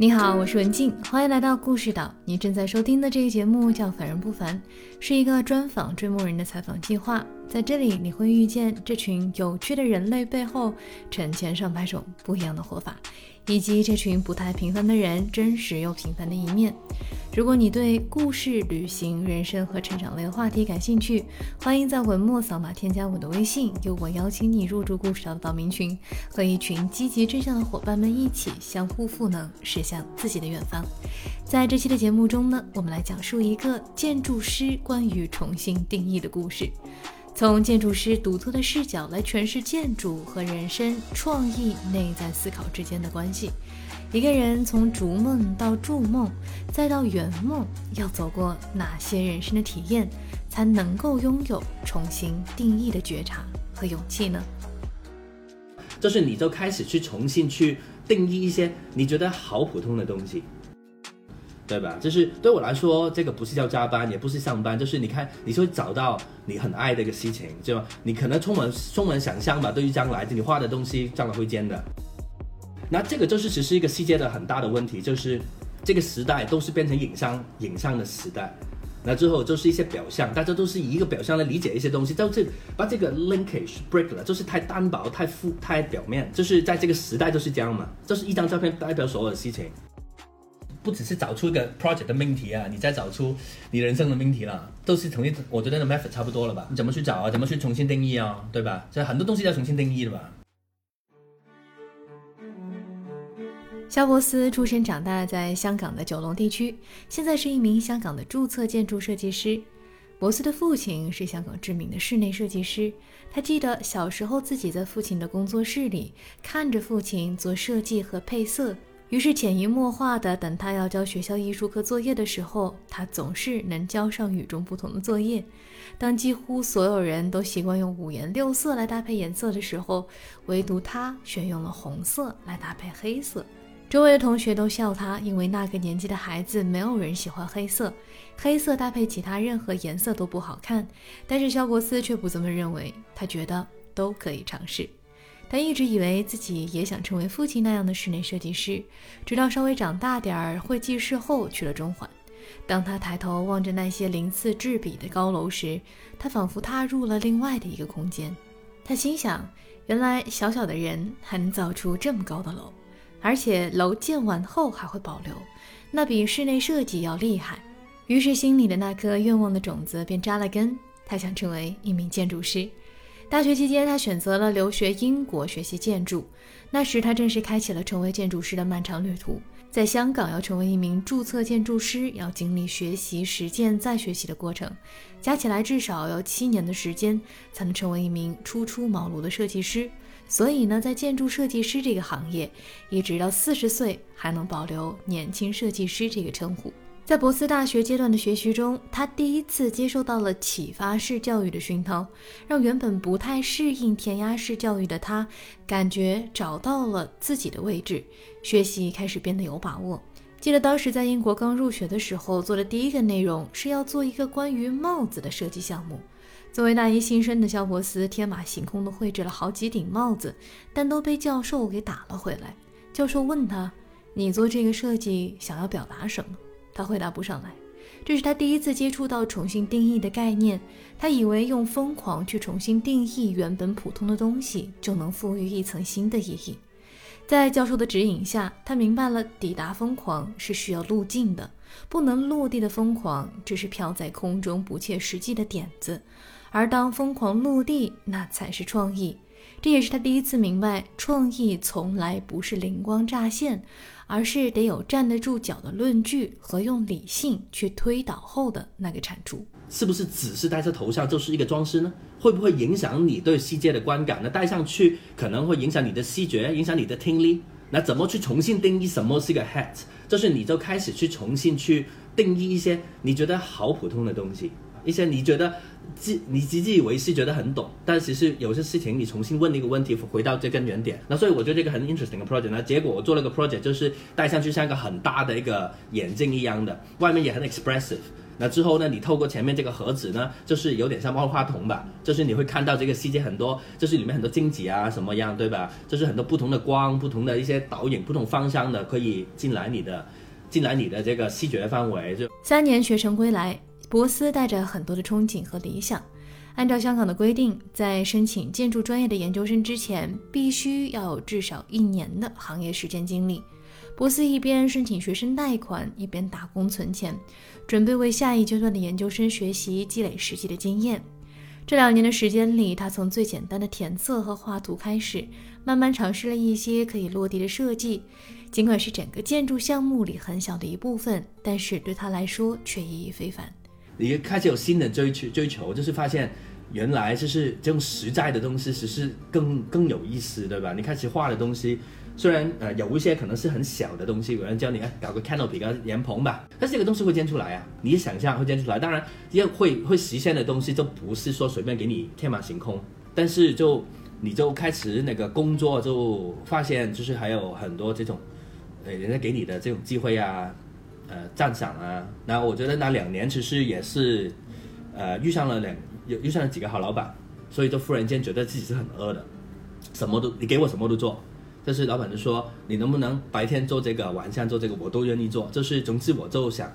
你好，我是文静，欢迎来到故事岛。你正在收听的这个节目叫《凡人不凡》，是一个专访追梦人的采访计划。在这里，你会遇见这群有趣的人类背后成千上百种不一样的活法。以及这群不太平凡的人真实又平凡的一面。如果你对故事、旅行、人生和成长类的话题感兴趣，欢迎在文末扫码添加我的微信，由我邀请你入驻故事岛的岛民群，和一群积极正向的伙伴们一起相互赋能，驶向自己的远方。在这期的节目中呢，我们来讲述一个建筑师关于重新定义的故事。从建筑师独特的视角来诠释建筑和人生创意内在思考之间的关系。一个人从逐梦到筑梦，再到圆梦，要走过哪些人生的体验，才能够拥有重新定义的觉察和勇气呢？就是你就开始去重新去定义一些你觉得好普通的东西。对吧？就是对我来说，这个不是叫加班，也不是上班，就是你看，你就会找到你很爱的一个事情，对吧？你可能充满充满想象吧，对于将来你画的东西将来会见的。那这个就是其实一个世界的很大的问题，就是这个时代都是变成影像影像的时代，那之后就是一些表象，大家都是以一个表象来理解一些东西，就是把这个 linkage break 了，就是太单薄、太负、太表面，就是在这个时代就是这样嘛，就是一张照片代表所有的事情。不只是找出一个 project 的命题啊，你再找出你人生的命题了，都是同一，我觉得那个 method 差不多了吧？你怎么去找啊？怎么去重新定义啊？对吧？所以很多东西要重新定义的吧。肖伯斯出生长大在香港的九龙地区，现在是一名香港的注册建筑设计师。伯斯的父亲是香港知名的室内设计师，他记得小时候自己在父亲的工作室里看着父亲做设计和配色。于是潜移默化的，等他要交学校艺术课作业的时候，他总是能交上与众不同的作业。当几乎所有人都习惯用五颜六色来搭配颜色的时候，唯独他选用了红色来搭配黑色。周围的同学都笑他，因为那个年纪的孩子没有人喜欢黑色，黑色搭配其他任何颜色都不好看。但是肖伯斯却不这么认为，他觉得都可以尝试。他一直以为自己也想成为父亲那样的室内设计师，直到稍微长大点儿，会记事后去了中环。当他抬头望着那些鳞次栉比的高楼时，他仿佛踏入了另外的一个空间。他心想：原来小小的人还能造出这么高的楼，而且楼建完后还会保留，那比室内设计要厉害。于是心里的那颗愿望的种子便扎了根，他想成为一名建筑师。大学期间，他选择了留学英国学习建筑。那时，他正式开启了成为建筑师的漫长旅途。在香港，要成为一名注册建筑师，要经历学习、实践再学习的过程，加起来至少要七年的时间，才能成为一名初出茅庐的设计师。所以呢，在建筑设计师这个行业，一直到四十岁还能保留年轻设计师这个称呼。在博斯大学阶段的学习中，他第一次接受到了启发式教育的熏陶，让原本不太适应填鸭式教育的他，感觉找到了自己的位置，学习开始变得有把握。记得当时在英国刚入学的时候，做的第一个内容是要做一个关于帽子的设计项目。作为大一新生的肖伯斯，天马行空地绘制了好几顶帽子，但都被教授给打了回来。教授问他：“你做这个设计想要表达什么？”他回答不上来，这是他第一次接触到重新定义的概念。他以为用疯狂去重新定义原本普通的东西，就能赋予一层新的意义。在教授的指引下，他明白了抵达疯狂是需要路径的，不能落地的疯狂只是飘在空中不切实际的点子，而当疯狂落地，那才是创意。这也是他第一次明白，创意从来不是灵光乍现，而是得有站得住脚的论据和用理性去推导后的那个产出。是不是只是戴在头上就是一个装饰呢？会不会影响你对世界的观感？呢戴上去可能会影响你的视觉，影响你的听力。那怎么去重新定义什么是一个 hat？就是你就开始去重新去定义一些你觉得好普通的东西。一些你觉得自你自以为是觉得很懂，但其实有些事情你重新问一个问题，回到这根原点。那所以我觉得这个很 interesting 的 project。那结果我做了个 project，就是戴上去像一个很大的一个眼镜一样的，外面也很 expressive，那之后呢，你透过前面这个盒子呢，就是有点像万花筒吧，就是你会看到这个世界很多，就是里面很多晶体啊什么样，对吧？就是很多不同的光、不同的一些导引、不同方向的可以进来你的，进来你的这个视觉范围。就三年学成归来，博斯带着很多的憧憬和理想。按照香港的规定，在申请建筑专业的研究生之前，必须要有至少一年的行业实践经历。博斯一边申请学生贷款，一边打工存钱，准备为下一阶段的研究生学习积累实际的经验。这两年的时间里，他从最简单的填色和画图开始，慢慢尝试了一些可以落地的设计。尽管是整个建筑项目里很小的一部分，但是对他来说却意义非凡。你开始有新的追求，追求就是发现原来就是这种实在的东西，其实更更有意思，对吧？你开始画的东西。虽然呃有一些可能是很小的东西，有人教你哎搞个 canopy 个檐棚吧，但是这个东西会建出来啊，你想象会建出来。当然要会会实现的东西，就不是说随便给你天马行空，但是就你就开始那个工作，就发现就是还有很多这种，呃人家给你的这种机会啊，呃赞赏啊。那我觉得那两年其实也是，呃遇上了两遇上了几个好老板，所以就忽然间觉得自己是很饿的，什么都你给我什么都做。但是老板就说你能不能白天做这个，晚上做这个，我都愿意做。就是总之我就想，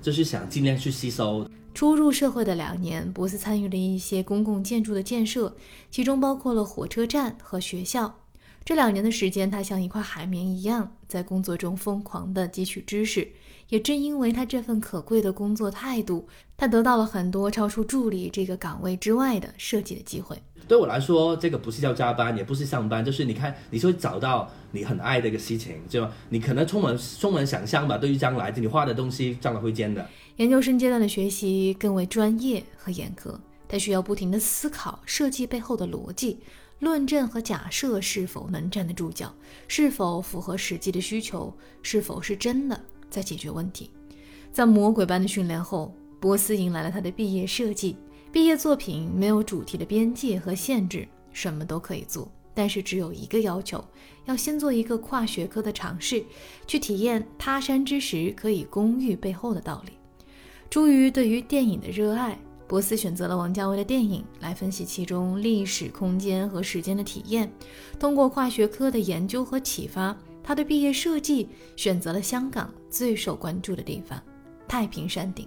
就是想尽量去吸收。初入社会的两年，博斯参与了一些公共建筑的建设，其中包括了火车站和学校。这两年的时间，他像一块海绵一样，在工作中疯狂地汲取知识。也正因为他这份可贵的工作态度，他得到了很多超出助理这个岗位之外的设计的机会。对我来说，这个不是叫加班，也不是上班，就是你看，你会找到你很爱的一个事情，对吧？你可能充满充满想象吧，对于将来你画的东西，将来会见的。研究生阶段的学习更为专业和严格，他需要不停地思考设计背后的逻辑、论证和假设是否能站得住脚，是否符合实际的需求，是否是真的在解决问题。在魔鬼般的训练后，波斯迎来了他的毕业设计。毕业作品没有主题的边界和限制，什么都可以做，但是只有一个要求：要先做一个跨学科的尝试，去体验他山之石可以攻玉背后的道理。出于对于电影的热爱，博斯选择了王家卫的电影来分析其中历史、空间和时间的体验。通过跨学科的研究和启发，他的毕业设计选择了香港最受关注的地方——太平山顶。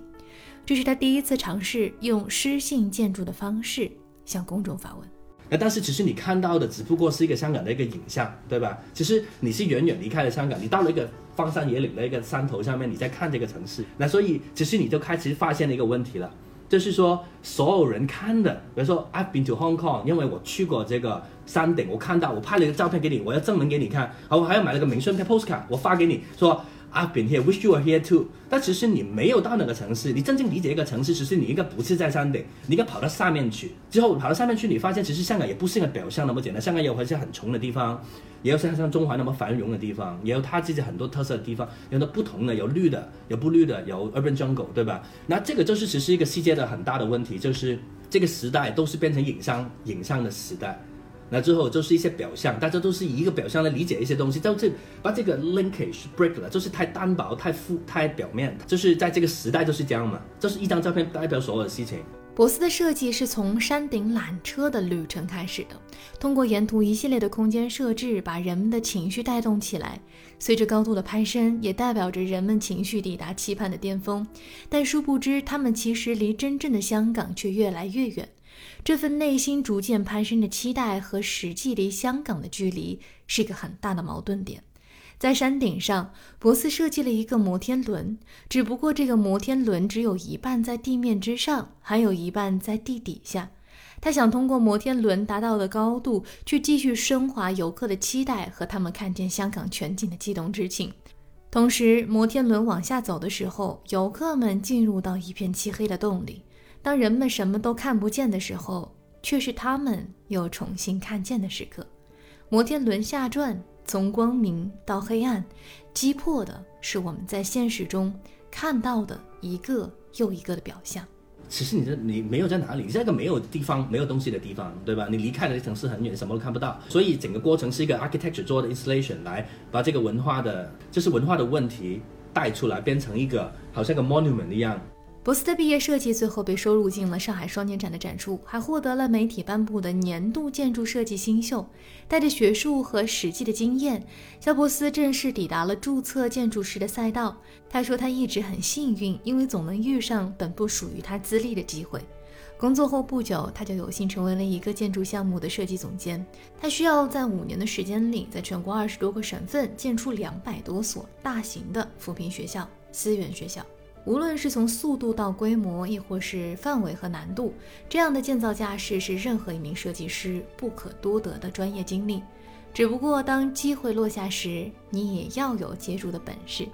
这是他第一次尝试用诗性建筑的方式向公众发问。那但是其实你看到的只不过是一个香港的一个影像，对吧？其实你是远远离开了香港，你到了一个荒山野岭的一个山头上面，你在看这个城市。那所以其实你就开始发现了一个问题了，就是说所有人看的，比如说 I've been to Hong Kong，因为我去过这个山顶，我看到，我拍了一个照片给你，我要证明给你看，好，我还要买了个明信片 postcard，我发给你说。I've been here, wish you were here too。但其实你没有到那个城市，你真正理解一个城市，其实你应该不是在山顶，你应该跑到上面去。之后跑到上面去，你发现其实香港也不是一个表象那么简单，香港也有一些很穷的地方，也有像像中环那么繁荣的地方，也有它自己很多特色的地方，有的不同的，有绿的，有不绿的，有 urban jungle，对吧？那这个就是其实一个世界的很大的问题，就是这个时代都是变成影像影像的时代。那之后就是一些表象，大家都是以一个表象来理解一些东西，就这把这个 linkage break 了，就是太单薄、太负、太表面，就是在这个时代就是这样嘛，这是一张照片代表所有的事情。博斯的设计是从山顶缆车的旅程开始的，通过沿途一系列的空间设置，把人们的情绪带动起来。随着高度的攀升，也代表着人们情绪抵达期盼的巅峰。但殊不知，他们其实离真正的香港却越来越远。这份内心逐渐攀升的期待和实际离香港的距离是个很大的矛盾点。在山顶上，博斯设计了一个摩天轮，只不过这个摩天轮只有一半在地面之上，还有一半在地底下。他想通过摩天轮达到的高度，去继续升华游客的期待和他们看见香港全景的激动之情。同时，摩天轮往下走的时候，游客们进入到一片漆黑的洞里。当人们什么都看不见的时候，却是他们又重新看见的时刻。摩天轮下转，从光明到黑暗，击破的是我们在现实中看到的一个又一个的表象。其实你这你没有在哪里，你在一个没有地方、没有东西的地方，对吧？你离开了城市很远，什么都看不到。所以整个过程是一个 architecture 做的 installation，来把这个文化的，就是文化的问题带出来，变成一个好像个 monument 一样。博斯的毕业设计最后被收录进了上海双年展的展出，还获得了媒体颁布的年度建筑设计新秀。带着学术和实际的经验，肖伯斯正式抵达了注册建筑师的赛道。他说他一直很幸运，因为总能遇上本不属于他资历的机会。工作后不久，他就有幸成为了一个建筑项目的设计总监。他需要在五年的时间里，在全国二十多个省份建出两百多所大型的扶贫学校、资源学校。无论是从速度到规模，亦或是范围和难度，这样的建造架势是任何一名设计师不可多得的专业经历。只不过，当机会落下时，你也要有接住的本事。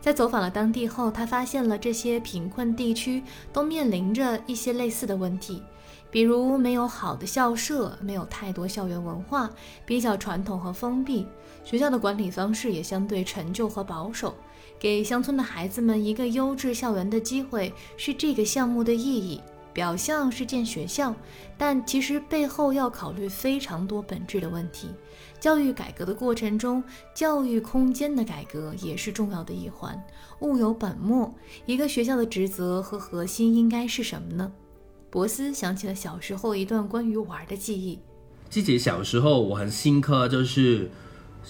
在走访了当地后，他发现了这些贫困地区都面临着一些类似的问题，比如没有好的校舍，没有太多校园文化，比较传统和封闭，学校的管理方式也相对陈旧和保守。给乡村的孩子们一个优质校园的机会是这个项目的意义。表象是建学校，但其实背后要考虑非常多本质的问题。教育改革的过程中，教育空间的改革也是重要的一环。物有本末，一个学校的职责和核心应该是什么呢？博斯想起了小时候一段关于玩的记忆。自己小时候我很深刻，就是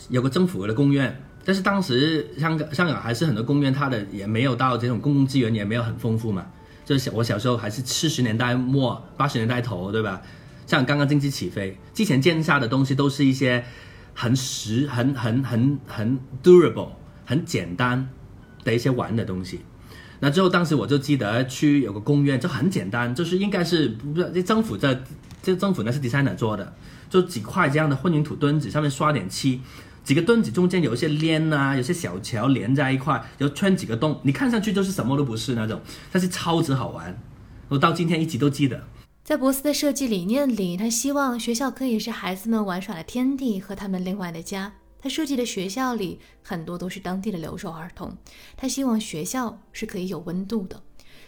有个政府的公园。但是当时香港香港还是很多公园，它的也没有到这种公共资源也没有很丰富嘛。就是我小时候还是七十年代末八十年代头，对吧？像刚刚经济起飞之前建下的东西都是一些很实、很很很很 durable、很简单的一些玩的东西。那之后当时我就记得去有个公园，就很简单，就是应该是不这政府在这政府那是 designer 做的，就几块这样的混凝土墩子，上面刷点漆。几个墩子中间有一些链啊，有些小桥连在一块，然后穿几个洞，你看上去就是什么都不是那种，但是超级好玩。我到今天一直都记得。在博斯的设计理念里，他希望学校可以是孩子们玩耍的天地和他们另外的家。他设计的学校里很多都是当地的留守儿童。他希望学校是可以有温度的。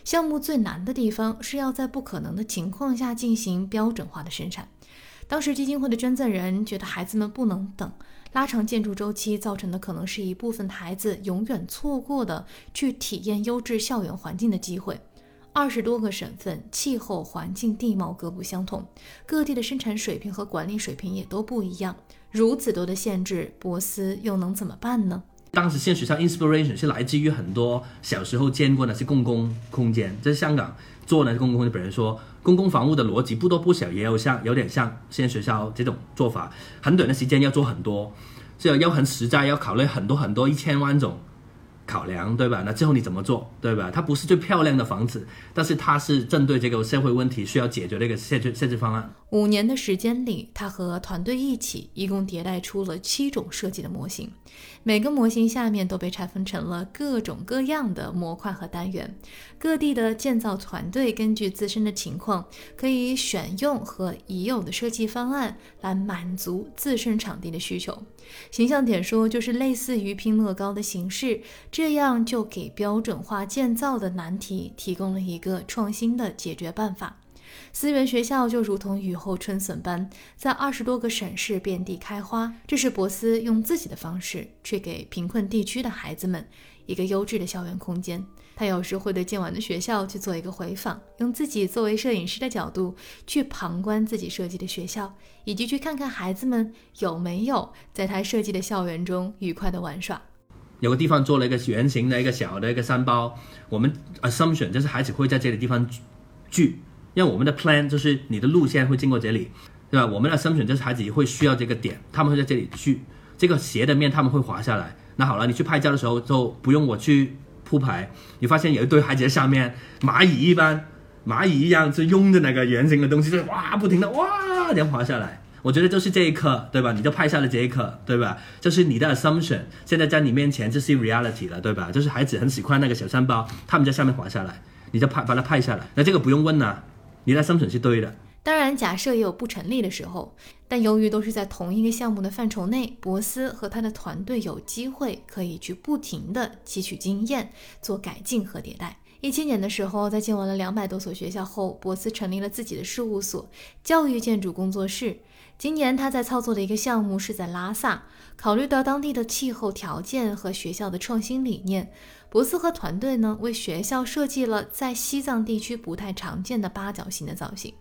项目最难的地方是要在不可能的情况下进行标准化的生产。当时基金会的捐赠人觉得孩子们不能等。拉长建筑周期造成的可能是一部分孩子永远错过的去体验优质校园环境的机会。二十多个省份，气候环境地貌各不相同，各地的生产水平和管理水平也都不一样。如此多的限制，博斯又能怎么办呢？当时现学校 inspiration 是来自于很多小时候见过那些公共空间，在香港做呢公共空间，本人说。公共房屋的逻辑不多不少，也有像有点像现在学校这种做法，很短的时间要做很多，这要很实在，要考虑很多很多一千万种。考量对吧？那最后你怎么做对吧？它不是最漂亮的房子，但是它是针对这个社会问题需要解决的一个设置设计方案。五年的时间里，他和团队一起，一共迭代出了七种设计的模型，每个模型下面都被拆分成了各种各样的模块和单元。各地的建造团队根据自身的情况，可以选用和已有的设计方案来满足自身场地的需求。形象点说，就是类似于拼乐高的形式。这样就给标准化建造的难题提供了一个创新的解决办法。思源学校就如同雨后春笋般，在二十多个省市遍地开花。这是博斯用自己的方式去给贫困地区的孩子们一个优质的校园空间。他有时会对建完的学校去做一个回访，用自己作为摄影师的角度去旁观自己设计的学校，以及去看看孩子们有没有在他设计的校园中愉快的玩耍。有个地方做了一个圆形的一个小的一个山包，我们 assumption 就是孩子会在这个地方聚，因为我们的 plan 就是你的路线会经过这里，对吧？我们的 assumption 就是孩子会需要这个点，他们会在这里去，这个斜的面他们会滑下来。那好了，你去拍照的时候就不用我去铺排，你发现有一堆孩子在下面，蚂蚁一般，蚂蚁一样是拥着那个圆形的东西，就哇不停的哇这样滑下来。我觉得就是这一刻，对吧？你就拍下了这一刻，对吧？就是你的 assumption，现在在你面前，就是 reality 了，对吧？就是孩子很喜欢那个小山包，他们在下面滑下来，你就拍把它拍下来。那这个不用问呐，你的 assumption 是对的。当然，假设也有不成立的时候，但由于都是在同一个项目的范畴内，博斯和他的团队有机会可以去不停的汲取经验，做改进和迭代。一七年的时候，在建完了两百多所学校后，博斯成立了自己的事务所——教育建筑工作室。今年他在操作的一个项目是在拉萨，考虑到当地的气候条件和学校的创新理念，博斯和团队呢为学校设计了在西藏地区不太常见的八角形的造型。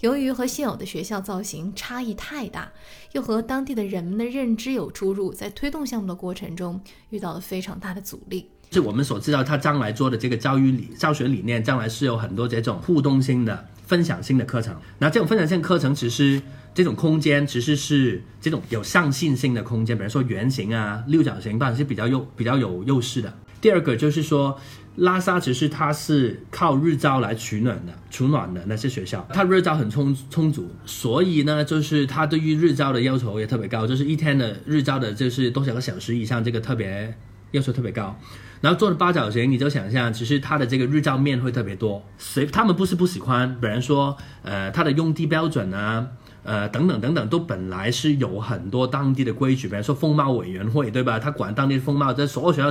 由于和现有的学校造型差异太大，又和当地的人们的认知有出入，在推动项目的过程中遇到了非常大的阻力。是我们所知道，他将来做的这个教育理教学理念，将来是有很多这种互动性的、分享性的课程。那这种分享性课程，其实这种空间其实是这种有上进性的空间，比如说圆形啊、六角形，当然是比较优、比较有优势的。第二个就是说，拉萨其实它是靠日照来取暖的，取暖的那些学校，它日照很充充足，所以呢，就是它对于日照的要求也特别高，就是一天的日照的，就是多少个小时以上，这个特别要求特别高。然后做的八角形，你就想象，其实它的这个日照面会特别多。谁他们不是不喜欢，比如说，呃，它的用地标准啊，呃，等等等等，都本来是有很多当地的规矩，比如说风貌委员会，对吧？他管当地风貌，这所有学校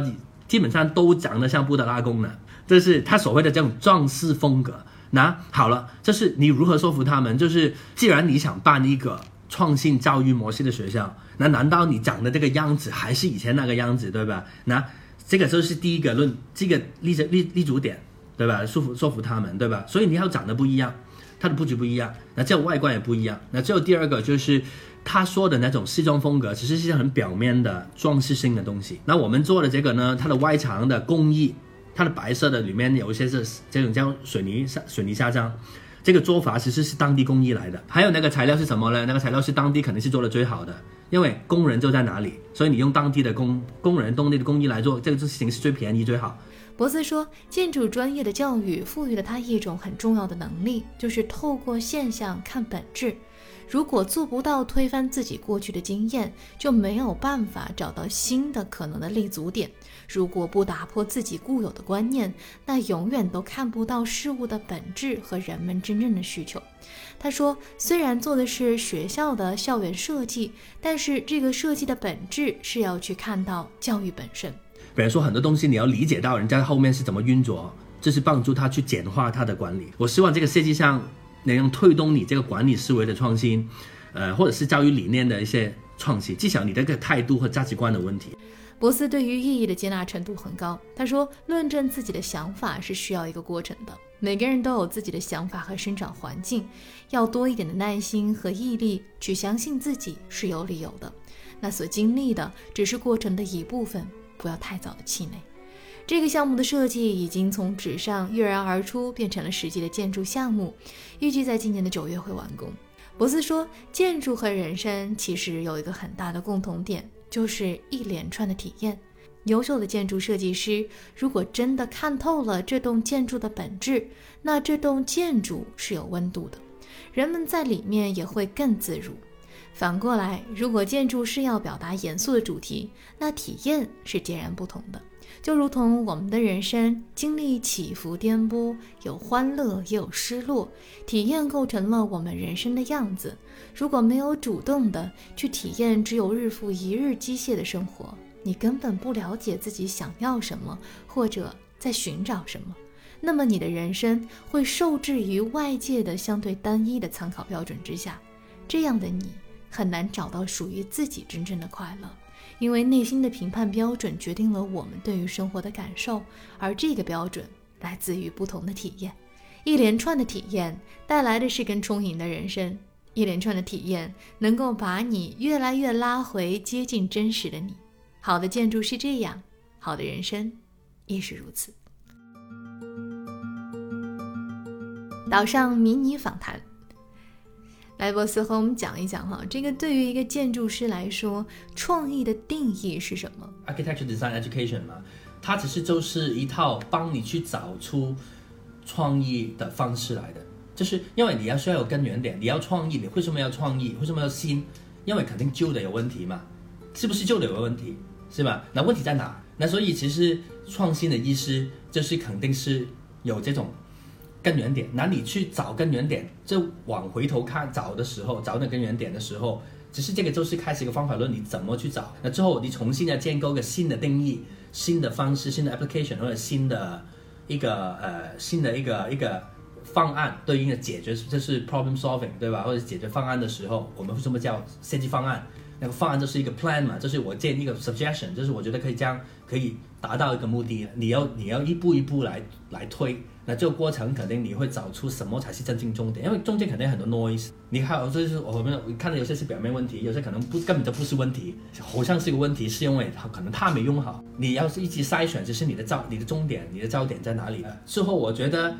基本上都长得像布达拉宫的，这是他所谓的这种壮士风格。那好了，这是你如何说服他们？就是既然你想办一个创新教育模式的学校，那难道你长的这个样子还是以前那个样子，对吧？那。这个就是第一个论，这个立着立立足点，对吧？说服说服他们，对吧？所以你要长得不一样，它的布局不一样，那这外观也不一样。那最后第二个就是他说的那种西装风格，其实是很表面的装饰性的东西。那我们做的这个呢，它的外墙的工艺，它的白色的里面有一些是这种叫水泥沙水泥砂浆，这个做法其实是当地工艺来的。还有那个材料是什么呢？那个材料是当地肯定是做的最好的。因为工人就在哪里，所以你用当地的工工人、当地的工艺来做这个事情是最便宜最好。博斯说，建筑专业的教育赋予了他一种很重要的能力，就是透过现象看本质。如果做不到推翻自己过去的经验，就没有办法找到新的可能的立足点。如果不打破自己固有的观念，那永远都看不到事物的本质和人们真正的需求。他说：“虽然做的是学校的校园设计，但是这个设计的本质是要去看到教育本身。比如说很多东西，你要理解到人家后面是怎么运作，这是帮助他去简化他的管理。我希望这个设计上能推动你这个管理思维的创新，呃，或者是教育理念的一些创新，至少你这个态度和价值观的问题。”博斯对于意义的接纳程度很高。他说：“论证自己的想法是需要一个过程的。每个人都有自己的想法和生长环境，要多一点的耐心和毅力去相信自己是有理由的。那所经历的只是过程的一部分，不要太早的气馁。这个项目的设计已经从纸上跃然而出，变成了实际的建筑项目，预计在今年的九月会完工。”博斯说：“建筑和人生其实有一个很大的共同点。”就是一连串的体验。优秀的建筑设计师如果真的看透了这栋建筑的本质，那这栋建筑是有温度的，人们在里面也会更自如。反过来，如果建筑是要表达严肃的主题，那体验是截然不同的。就如同我们的人生经历起伏颠簸，有欢乐也有失落，体验构成了我们人生的样子。如果没有主动的去体验，只有日复一日机械的生活，你根本不了解自己想要什么，或者在寻找什么。那么你的人生会受制于外界的相对单一的参考标准之下，这样的你很难找到属于自己真正的快乐。因为内心的评判标准决定了我们对于生活的感受，而这个标准来自于不同的体验。一连串的体验带来的是更充盈的人生。一连串的体验能够把你越来越拉回接近真实的你。好的建筑是这样，好的人生亦是如此。岛上迷你访谈。莱，博斯和我们讲一讲哈，这个对于一个建筑师来说，创意的定义是什么？Architecture Design Education 嘛，它其实就是一套帮你去找出创意的方式来的。就是因为你要需要有根源点，你要创意，你为什么要创意？为什么要新？因为肯定旧的有问题嘛，是不是旧的有问题？是吧？那问题在哪？那所以其实创新的意思就是肯定是有这种。根源点，那你去找根源点，就往回头看找的时候，找那根源点的时候，只是这个就是开始一个方法论，你怎么去找？那之后你重新要建构一个新的定义、新的方式、新的 application 或者新的一个呃新的一个一个方案对应的解决，这是 problem solving，对吧？或者解决方案的时候，我们为什么叫设计方案？那个方案就是一个 plan 嘛，就是我建一个 suggestion，就是我觉得可以这样可以达到一个目的。你要你要一步一步来来推，那这个过程肯定你会找出什么才是真正重点，因为中间肯定很多 noise。你看，我就是我们看到有些是表面问题，有些可能不根本就不是问题，好像是个问题，是因为它可能他没用好。你要是一直筛选，就是你的焦、你的重点、你的焦点在哪里？事后我觉得。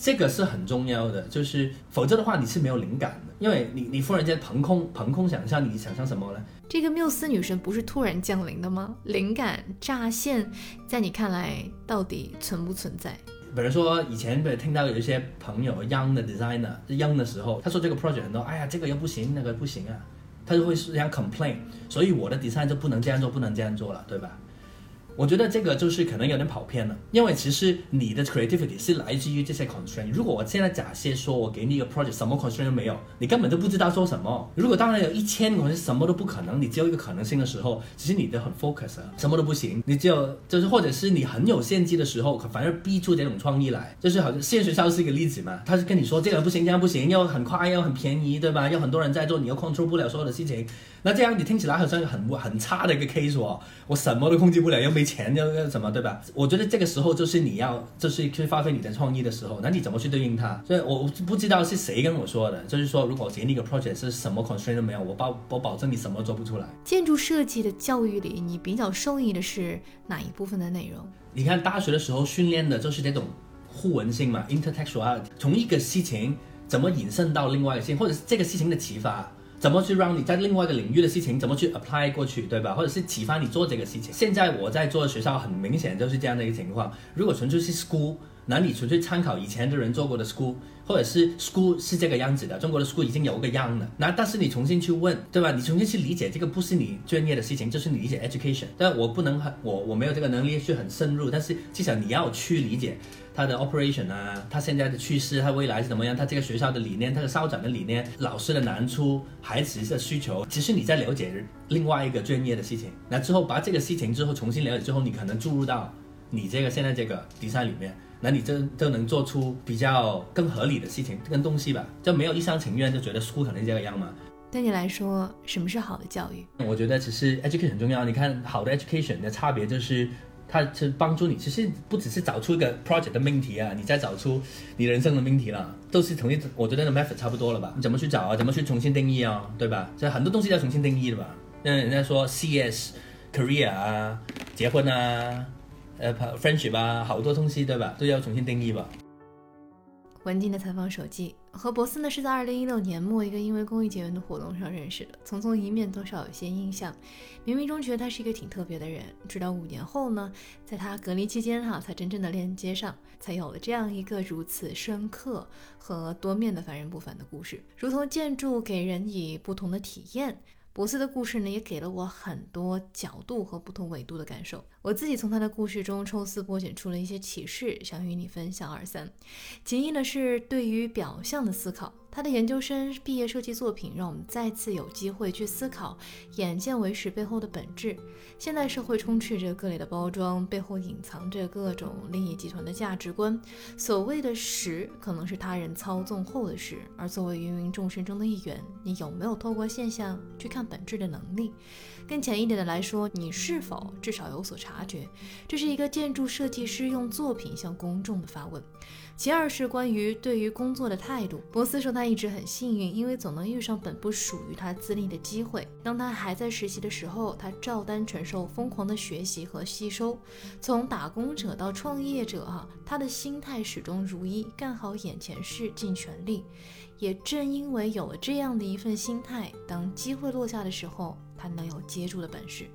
这个是很重要的，就是否则的话你是没有灵感的，因为你你忽然间凭空凭空想象，你想象什么呢？这个缪斯女神不是突然降临的吗？灵感乍现，在你看来到底存不存在？比如说以前不听到有一些朋友 young 的 designer young 的时候，他说这个 project 很多，哎呀这个又不行，那个不行啊，他就会这样 complain，所以我的 design 就不能这样做，不能这样做了，对吧？我觉得这个就是可能有点跑偏了，因为其实你的 creativity 是来自于这些 constraint。如果我现在假设说我给你一个 project，什么 constraint 都没有，你根本都不知道做什么。如果当然有一千个什么都不可能，你只有一个可能性的时候，其实你都很 focus，什么都不行。你只有就是或者是你很有限制的时候，反而逼出这种创意来，就是好像现学校是一个例子嘛。他是跟你说这个不行，这样不行，要很快，要很便宜，对吧？有很多人在做，你又 control 不了所有的事情。那这样你听起来好像很很差的一个 case 哦，我什么都控制不了，又没钱，又又什么，对吧？我觉得这个时候就是你要，就是去发挥你的创意的时候，那你怎么去对应它？所以我不知道是谁跟我说的，就是说如果给你一个 project 是什么 constraint 都没有，我保我保证你什么都做不出来。建筑设计的教育里，你比较受益的是哪一部分的内容？你看大学的时候训练的就是这种互文性嘛，intertextuality，从一个事情怎么引申到另外一个事情，或者是这个事情的启发。怎么去让你在另外一个领域的事情怎么去 apply 过去，对吧？或者是启发你做这个事情。现在我在做的学校很明显就是这样的一个情况。如果纯粹是 school，那你纯粹参考以前的人做过的 school，或者是 school 是这个样子的，中国的 school 已经有个样了。那但是你重新去问，对吧？你重新去理解这个不是你专业的事情，就是你理解 education。但我不能很我我没有这个能力去很深入，但是至少你要去理解。它的 operation 啊，它现在的趋势，它未来是怎么样？它这个学校的理念，它的校长的理念，老师的难处，孩子的需求，其实你在了解另外一个专业的事情，那之后把这个事情之后重新了解之后，你可能注入到你这个现在这个比赛里面，那你就就能做出比较更合理的事情跟东西吧，就没有一厢情愿就觉得 school 肯定这个样嘛。对你来说，什么是好的教育？我觉得其实 education 很重要。你看，好的 education 的差别就是。它是帮助你，其实不只是找出一个 project 的命题啊，你再找出你人生的命题了，都是同一，我觉得那 method 差不多了吧？你怎么去找啊？怎么去重新定义啊？对吧？这很多东西要重新定义的吧？那人家说 CS，career 啊，结婚啊，呃，friendship 啊，好多东西对吧？都要重新定义吧？文静的采访手记和博斯呢是在二零一六年末一个因为公益结缘的活动上认识的，匆匆一面多少有些印象，冥冥中觉得他是一个挺特别的人。直到五年后呢，在他隔离期间哈，才真正的链接上，才有了这样一个如此深刻和多面的凡人不凡的故事，如同建筑给人以不同的体验。博斯的故事呢，也给了我很多角度和不同维度的感受。我自己从他的故事中抽丝剥茧出了一些启示，想与你分享二三。其一呢，是对于表象的思考。他的研究生毕业设计作品，让我们再次有机会去思考眼见为实背后的本质。现代社会充斥着各类的包装，背后隐藏着各种利益集团的价值观。所谓的实，可能是他人操纵后的实。而作为芸芸众生中的一员，你有没有透过现象去看本质的能力？更浅一点的来说，你是否至少有所察觉？这是一个建筑设计师用作品向公众的发问。其二是关于对于工作的态度。博斯说他一直很幸运，因为总能遇上本不属于他资历的机会。当他还在实习的时候，他照单承受疯狂的学习和吸收。从打工者到创业者，哈，他的心态始终如一，干好眼前事，尽全力。也正因为有了这样的一份心态，当机会落下的时候，他能有接住的本事。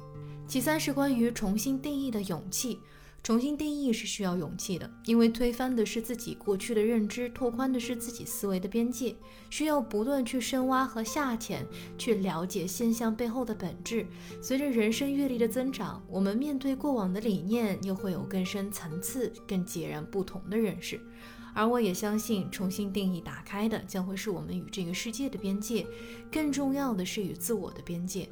其三是关于重新定义的勇气。重新定义是需要勇气的，因为推翻的是自己过去的认知，拓宽的是自己思维的边界，需要不断去深挖和下潜，去了解现象背后的本质。随着人生阅历的增长，我们面对过往的理念，又会有更深层次、更截然不同的认识。而我也相信，重新定义打开的将会是我们与这个世界的边界，更重要的是与自我的边界。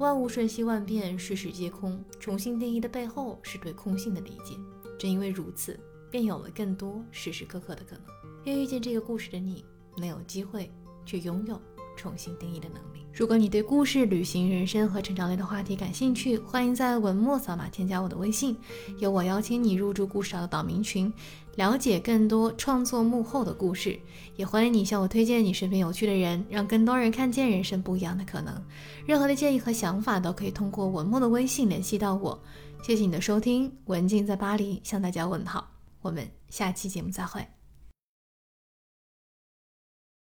万物瞬息万变，世事皆空。重新定义的背后，是对空性的理解。正因为如此，便有了更多时时刻刻的可能。愿遇见这个故事的你，能有机会去拥有重新定义的能力。如果你对故事、旅行、人生和成长类的话题感兴趣，欢迎在文末扫码添加我的微信，由我邀请你入驻故事岛的岛民群，了解更多创作幕后的故事。也欢迎你向我推荐你身边有趣的人，让更多人看见人生不一样的可能。任何的建议和想法都可以通过文末的微信联系到我。谢谢你的收听，文静在巴黎向大家问好，我们下期节目再会。